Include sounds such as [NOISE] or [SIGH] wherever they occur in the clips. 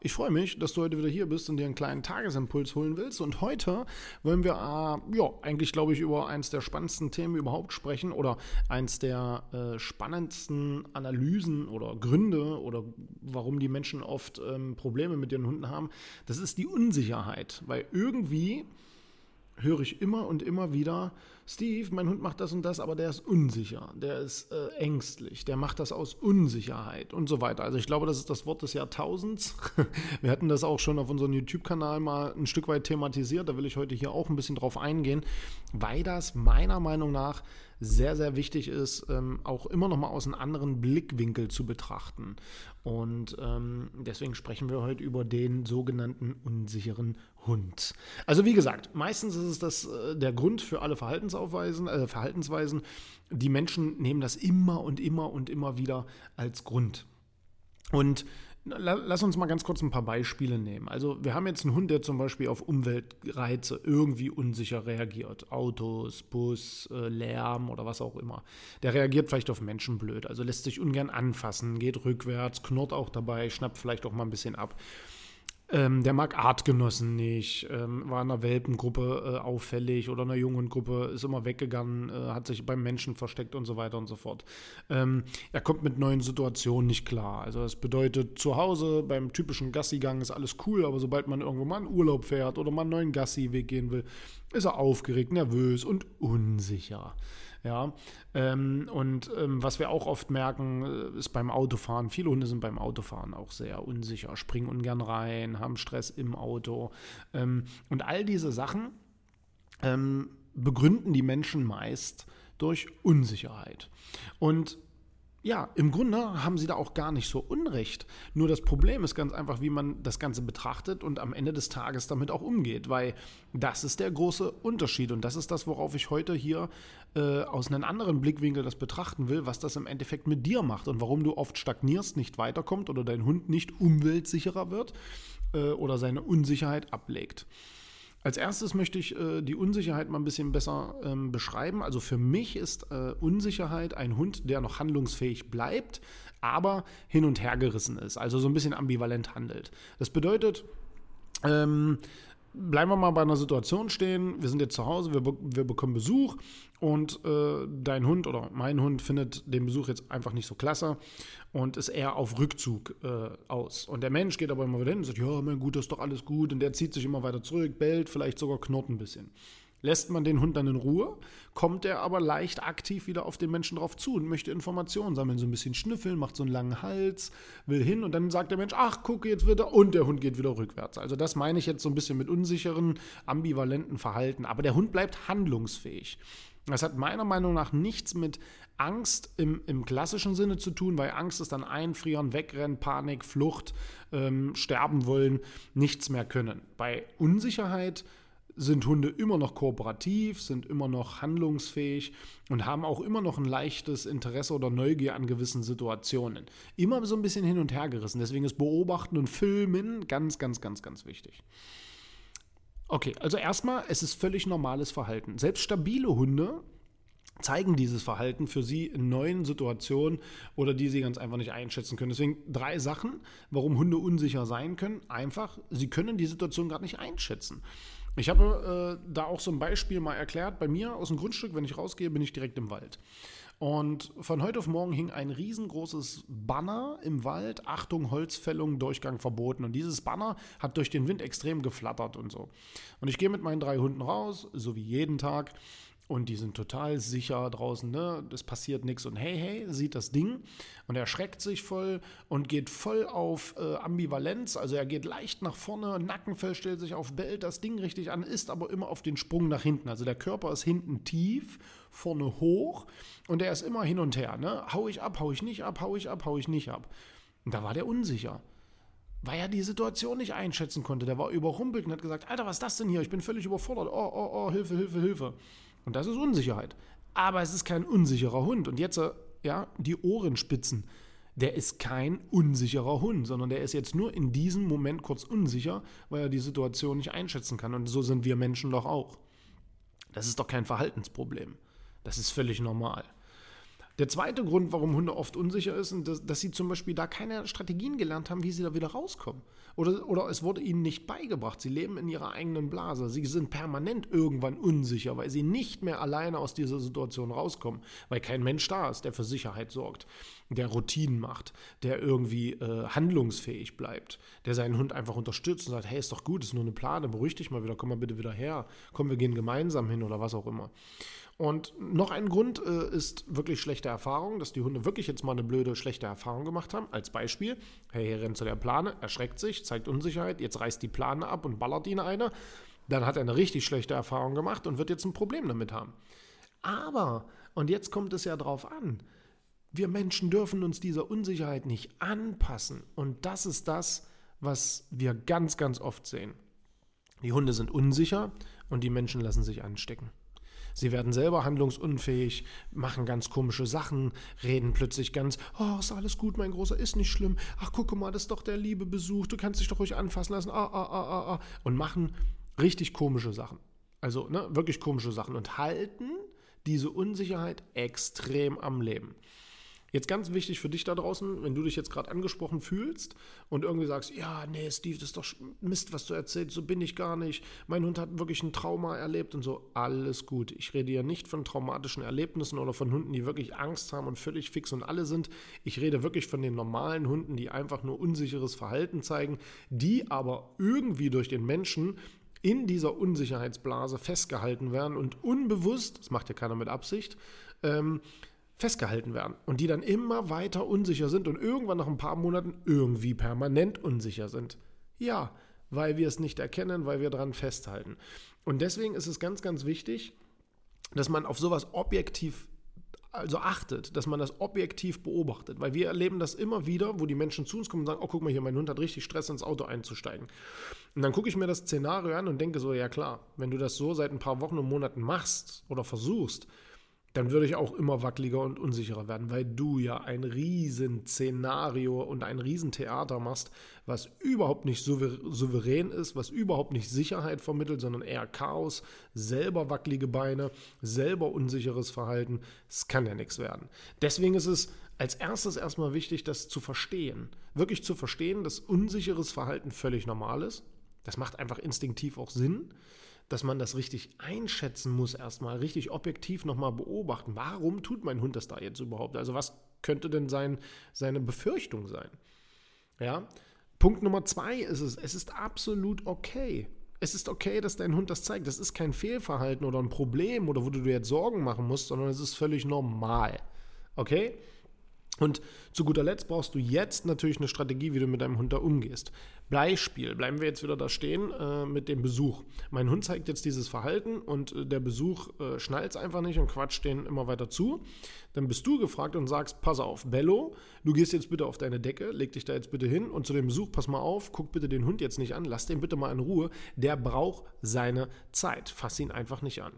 ich freue mich, dass du heute wieder hier bist und dir einen kleinen Tagesimpuls holen willst. Und heute wollen wir, äh, ja, eigentlich glaube ich, über eins der spannendsten Themen überhaupt sprechen oder eins der äh, spannendsten Analysen oder Gründe oder warum die Menschen oft ähm, Probleme mit ihren Hunden haben. Das ist die Unsicherheit, weil irgendwie höre ich immer und immer wieder, Steve, mein Hund macht das und das, aber der ist unsicher, der ist äh, ängstlich, der macht das aus Unsicherheit und so weiter. Also ich glaube, das ist das Wort des Jahrtausends. [LAUGHS] Wir hatten das auch schon auf unserem YouTube-Kanal mal ein Stück weit thematisiert, da will ich heute hier auch ein bisschen drauf eingehen, weil das meiner Meinung nach sehr, sehr wichtig ist, ähm, auch immer noch mal aus einem anderen Blickwinkel zu betrachten. Und ähm, deswegen sprechen wir heute über den sogenannten unsicheren Hund. Also wie gesagt, meistens ist es das, äh, der Grund für alle Verhaltensaufweisen, äh, Verhaltensweisen. Die Menschen nehmen das immer und immer und immer wieder als Grund. Und Lass uns mal ganz kurz ein paar Beispiele nehmen. Also wir haben jetzt einen Hund, der zum Beispiel auf Umweltreize irgendwie unsicher reagiert. Autos, Bus, äh, Lärm oder was auch immer. Der reagiert vielleicht auf Menschen blöd, also lässt sich ungern anfassen, geht rückwärts, knurrt auch dabei, schnappt vielleicht auch mal ein bisschen ab. Ähm, der mag Artgenossen nicht, ähm, war in einer Welpengruppe äh, auffällig oder in einer Junghundgruppe, ist immer weggegangen, äh, hat sich beim Menschen versteckt und so weiter und so fort. Ähm, er kommt mit neuen Situationen nicht klar. Also das bedeutet, zu Hause beim typischen Gassigang ist alles cool, aber sobald man irgendwo mal in Urlaub fährt oder mal einen neuen Gassiweg gehen will, ist er aufgeregt, nervös und unsicher. Ja, ähm, und ähm, was wir auch oft merken, äh, ist beim Autofahren. Viele Hunde sind beim Autofahren auch sehr unsicher, springen ungern rein, haben Stress im Auto. Ähm, und all diese Sachen ähm, begründen die Menschen meist durch Unsicherheit. Und ja, im Grunde haben sie da auch gar nicht so Unrecht. Nur das Problem ist ganz einfach, wie man das Ganze betrachtet und am Ende des Tages damit auch umgeht, weil das ist der große Unterschied und das ist das, worauf ich heute hier äh, aus einem anderen Blickwinkel das betrachten will, was das im Endeffekt mit dir macht und warum du oft stagnierst, nicht weiterkommt oder dein Hund nicht umweltsicherer wird äh, oder seine Unsicherheit ablegt. Als erstes möchte ich äh, die Unsicherheit mal ein bisschen besser ähm, beschreiben. Also für mich ist äh, Unsicherheit ein Hund, der noch handlungsfähig bleibt, aber hin und her gerissen ist, also so ein bisschen ambivalent handelt. Das bedeutet, ähm, bleiben wir mal bei einer Situation stehen. Wir sind jetzt zu Hause, wir, be wir bekommen Besuch und äh, dein Hund oder mein Hund findet den Besuch jetzt einfach nicht so klasse und ist eher auf Rückzug äh, aus. Und der Mensch geht aber immer wieder hin und sagt, ja, mein Gut, das ist doch alles gut. Und der zieht sich immer weiter zurück, bellt, vielleicht sogar knurrt ein bisschen. Lässt man den Hund dann in Ruhe, kommt er aber leicht aktiv wieder auf den Menschen drauf zu und möchte Informationen sammeln, so ein bisschen schnüffeln, macht so einen langen Hals, will hin und dann sagt der Mensch, ach, guck jetzt wieder und der Hund geht wieder rückwärts. Also das meine ich jetzt so ein bisschen mit unsicheren, ambivalenten Verhalten. Aber der Hund bleibt handlungsfähig. Das hat meiner Meinung nach nichts mit Angst im, im klassischen Sinne zu tun, weil Angst ist dann Einfrieren, Wegrennen, Panik, Flucht, ähm, Sterben wollen, nichts mehr können. Bei Unsicherheit sind Hunde immer noch kooperativ, sind immer noch handlungsfähig und haben auch immer noch ein leichtes Interesse oder Neugier an gewissen Situationen. Immer so ein bisschen hin und her gerissen. Deswegen ist Beobachten und Filmen ganz, ganz, ganz, ganz wichtig. Okay, also erstmal, es ist völlig normales Verhalten. Selbst stabile Hunde zeigen dieses Verhalten für sie in neuen Situationen oder die sie ganz einfach nicht einschätzen können. Deswegen drei Sachen, warum Hunde unsicher sein können. Einfach, sie können die Situation gerade nicht einschätzen. Ich habe äh, da auch so ein Beispiel mal erklärt. Bei mir aus dem Grundstück, wenn ich rausgehe, bin ich direkt im Wald. Und von heute auf morgen hing ein riesengroßes Banner im Wald. Achtung, Holzfällung, Durchgang verboten. Und dieses Banner hat durch den Wind extrem geflattert und so. Und ich gehe mit meinen drei Hunden raus, so wie jeden Tag. Und die sind total sicher draußen, ne? Es passiert nichts und hey, hey, sieht das Ding und er schreckt sich voll und geht voll auf äh, Ambivalenz, also er geht leicht nach vorne, Nackenfell stellt sich auf, bellt das Ding richtig an, ist aber immer auf den Sprung nach hinten. Also der Körper ist hinten tief, vorne hoch und er ist immer hin und her, ne? Hau ich ab, hau ich nicht ab, hau ich ab, hau ich nicht ab. Und da war der unsicher weil er die Situation nicht einschätzen konnte. Der war überrumpelt und hat gesagt, Alter, was ist das denn hier? Ich bin völlig überfordert. Oh, oh, oh, Hilfe, Hilfe, Hilfe. Und das ist Unsicherheit. Aber es ist kein unsicherer Hund. Und jetzt, äh, ja, die Ohrenspitzen. Der ist kein unsicherer Hund, sondern der ist jetzt nur in diesem Moment kurz unsicher, weil er die Situation nicht einschätzen kann. Und so sind wir Menschen doch auch. Das ist doch kein Verhaltensproblem. Das ist völlig normal. Der zweite Grund, warum Hunde oft unsicher sind, dass, dass, sie zum Beispiel da keine Strategien gelernt haben, wie sie da wieder rauskommen. Oder, oder es wurde ihnen nicht beigebracht. Sie leben in ihrer eigenen Blase. Sie sind permanent irgendwann unsicher, weil sie nicht mehr alleine aus dieser Situation rauskommen, weil kein Mensch da ist, der für Sicherheit sorgt, der Routinen macht, der irgendwie äh, handlungsfähig bleibt, der seinen Hund einfach unterstützt und sagt, hey, ist doch gut, ist nur eine Plane, beruhig dich mal wieder, komm mal bitte wieder her, komm, wir gehen gemeinsam hin oder was auch immer. Und noch ein Grund äh, ist wirklich schlechte Erfahrung, dass die Hunde wirklich jetzt mal eine blöde, schlechte Erfahrung gemacht haben. Als Beispiel, hey, er rennt zu der Plane, erschreckt sich, zeigt Unsicherheit, jetzt reißt die Plane ab und ballert ihn eine. Dann hat er eine richtig schlechte Erfahrung gemacht und wird jetzt ein Problem damit haben. Aber, und jetzt kommt es ja drauf an, wir Menschen dürfen uns dieser Unsicherheit nicht anpassen. Und das ist das, was wir ganz, ganz oft sehen. Die Hunde sind unsicher und die Menschen lassen sich anstecken. Sie werden selber handlungsunfähig, machen ganz komische Sachen, reden plötzlich ganz, oh, ist alles gut, mein Großer, ist nicht schlimm. Ach, gucke mal, das ist doch der liebe Besuch, du kannst dich doch ruhig anfassen lassen. Ah, ah, ah, ah, ah. Und machen richtig komische Sachen. Also, ne, wirklich komische Sachen und halten diese Unsicherheit extrem am Leben. Jetzt ganz wichtig für dich da draußen, wenn du dich jetzt gerade angesprochen fühlst und irgendwie sagst, ja, nee, Steve, das ist doch Mist, was du erzählst, so bin ich gar nicht. Mein Hund hat wirklich ein Trauma erlebt und so, alles gut. Ich rede ja nicht von traumatischen Erlebnissen oder von Hunden, die wirklich Angst haben und völlig fix und alle sind. Ich rede wirklich von den normalen Hunden, die einfach nur unsicheres Verhalten zeigen, die aber irgendwie durch den Menschen in dieser Unsicherheitsblase festgehalten werden und unbewusst, das macht ja keiner mit Absicht, ähm, festgehalten werden und die dann immer weiter unsicher sind und irgendwann nach ein paar Monaten irgendwie permanent unsicher sind. Ja, weil wir es nicht erkennen, weil wir daran festhalten. Und deswegen ist es ganz, ganz wichtig, dass man auf sowas objektiv also achtet, dass man das objektiv beobachtet, weil wir erleben das immer wieder, wo die Menschen zu uns kommen und sagen, oh guck mal hier, mein Hund hat richtig Stress ins Auto einzusteigen. Und dann gucke ich mir das Szenario an und denke so, ja klar, wenn du das so seit ein paar Wochen und Monaten machst oder versuchst, dann würde ich auch immer wackeliger und unsicherer werden, weil du ja ein Riesenszenario und ein Riesentheater machst, was überhaupt nicht souverän ist, was überhaupt nicht Sicherheit vermittelt, sondern eher Chaos, selber wackelige Beine, selber unsicheres Verhalten. Es kann ja nichts werden. Deswegen ist es als erstes erstmal wichtig, das zu verstehen. Wirklich zu verstehen, dass unsicheres Verhalten völlig normal ist. Das macht einfach instinktiv auch Sinn dass man das richtig einschätzen muss, erstmal richtig objektiv nochmal beobachten. Warum tut mein Hund das da jetzt überhaupt? Also was könnte denn sein, seine Befürchtung sein? Ja. Punkt Nummer zwei ist es, es ist absolut okay. Es ist okay, dass dein Hund das zeigt. Das ist kein Fehlverhalten oder ein Problem oder wo du dir jetzt Sorgen machen musst, sondern es ist völlig normal. Okay? Und zu guter Letzt brauchst du jetzt natürlich eine Strategie, wie du mit deinem Hund da umgehst. Beispiel, bleiben wir jetzt wieder da stehen äh, mit dem Besuch. Mein Hund zeigt jetzt dieses Verhalten und äh, der Besuch äh, schnallt es einfach nicht und quatscht den immer weiter zu. Dann bist du gefragt und sagst, pass auf, Bello, du gehst jetzt bitte auf deine Decke, leg dich da jetzt bitte hin und zu dem Besuch, pass mal auf, guck bitte den Hund jetzt nicht an, lass den bitte mal in Ruhe. Der braucht seine Zeit. Fass ihn einfach nicht an.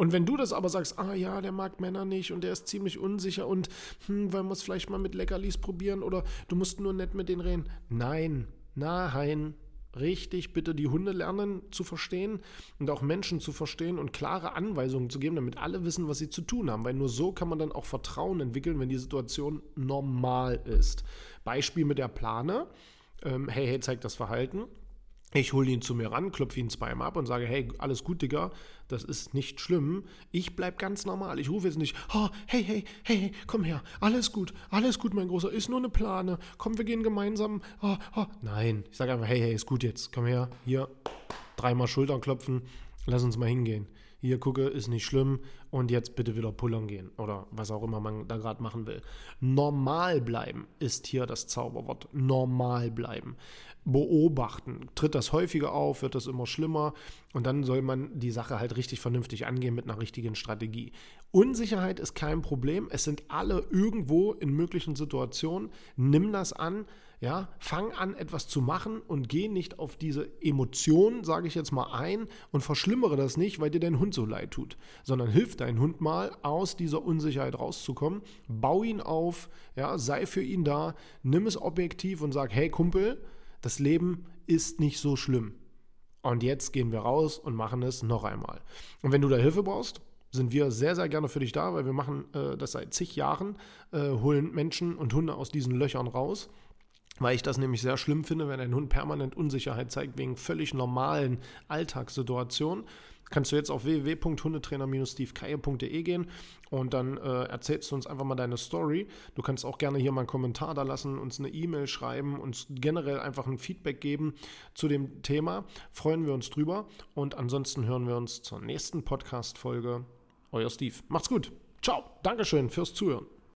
Und wenn du das aber sagst, ah ja, der mag Männer nicht und der ist ziemlich unsicher und hm, wollen wir es vielleicht mal mit Leckerlis probieren oder du musst nur nett mit denen reden. Nein, nein, richtig bitte die Hunde lernen zu verstehen und auch Menschen zu verstehen und klare Anweisungen zu geben, damit alle wissen, was sie zu tun haben. Weil nur so kann man dann auch Vertrauen entwickeln, wenn die Situation normal ist. Beispiel mit der Plane. Ähm, hey, hey, zeigt das Verhalten. Ich hole ihn zu mir ran, klopfe ihn zweimal ab und sage, hey, alles gut, Digga, das ist nicht schlimm. Ich bleib ganz normal. Ich rufe jetzt nicht, oh, hey, hey, hey, komm her, alles gut, alles gut, mein Großer, ist nur eine Plane. Komm, wir gehen gemeinsam. Oh, oh. Nein, ich sage einfach, hey, hey, ist gut jetzt, komm her, hier, dreimal Schultern klopfen, lass uns mal hingehen. hier gucke, ist nicht schlimm und jetzt bitte wieder pullern gehen oder was auch immer man da gerade machen will. Normal bleiben ist hier das Zauberwort. Normal bleiben. Beobachten. Tritt das häufiger auf, wird das immer schlimmer und dann soll man die Sache halt richtig vernünftig angehen mit einer richtigen Strategie. Unsicherheit ist kein Problem. Es sind alle irgendwo in möglichen Situationen. Nimm das an ja, fang an, etwas zu machen und geh nicht auf diese Emotionen, sage ich jetzt mal, ein und verschlimmere das nicht, weil dir dein Hund so leid tut, sondern hilf deinen Hund mal, aus dieser Unsicherheit rauszukommen. Bau ihn auf, ja, sei für ihn da, nimm es objektiv und sag, hey Kumpel, das Leben ist nicht so schlimm. Und jetzt gehen wir raus und machen es noch einmal. Und wenn du da Hilfe brauchst, sind wir sehr, sehr gerne für dich da, weil wir machen äh, das seit zig Jahren, äh, holen Menschen und Hunde aus diesen Löchern raus weil ich das nämlich sehr schlimm finde, wenn ein Hund permanent Unsicherheit zeigt wegen völlig normalen Alltagssituationen. Kannst du jetzt auf www.hundetrainer-stevekeier.de gehen und dann äh, erzählst du uns einfach mal deine Story. Du kannst auch gerne hier mal einen Kommentar da lassen, uns eine E-Mail schreiben, uns generell einfach ein Feedback geben zu dem Thema. Freuen wir uns drüber und ansonsten hören wir uns zur nächsten Podcast-Folge. Euer Steve. Macht's gut. Ciao. Dankeschön fürs Zuhören.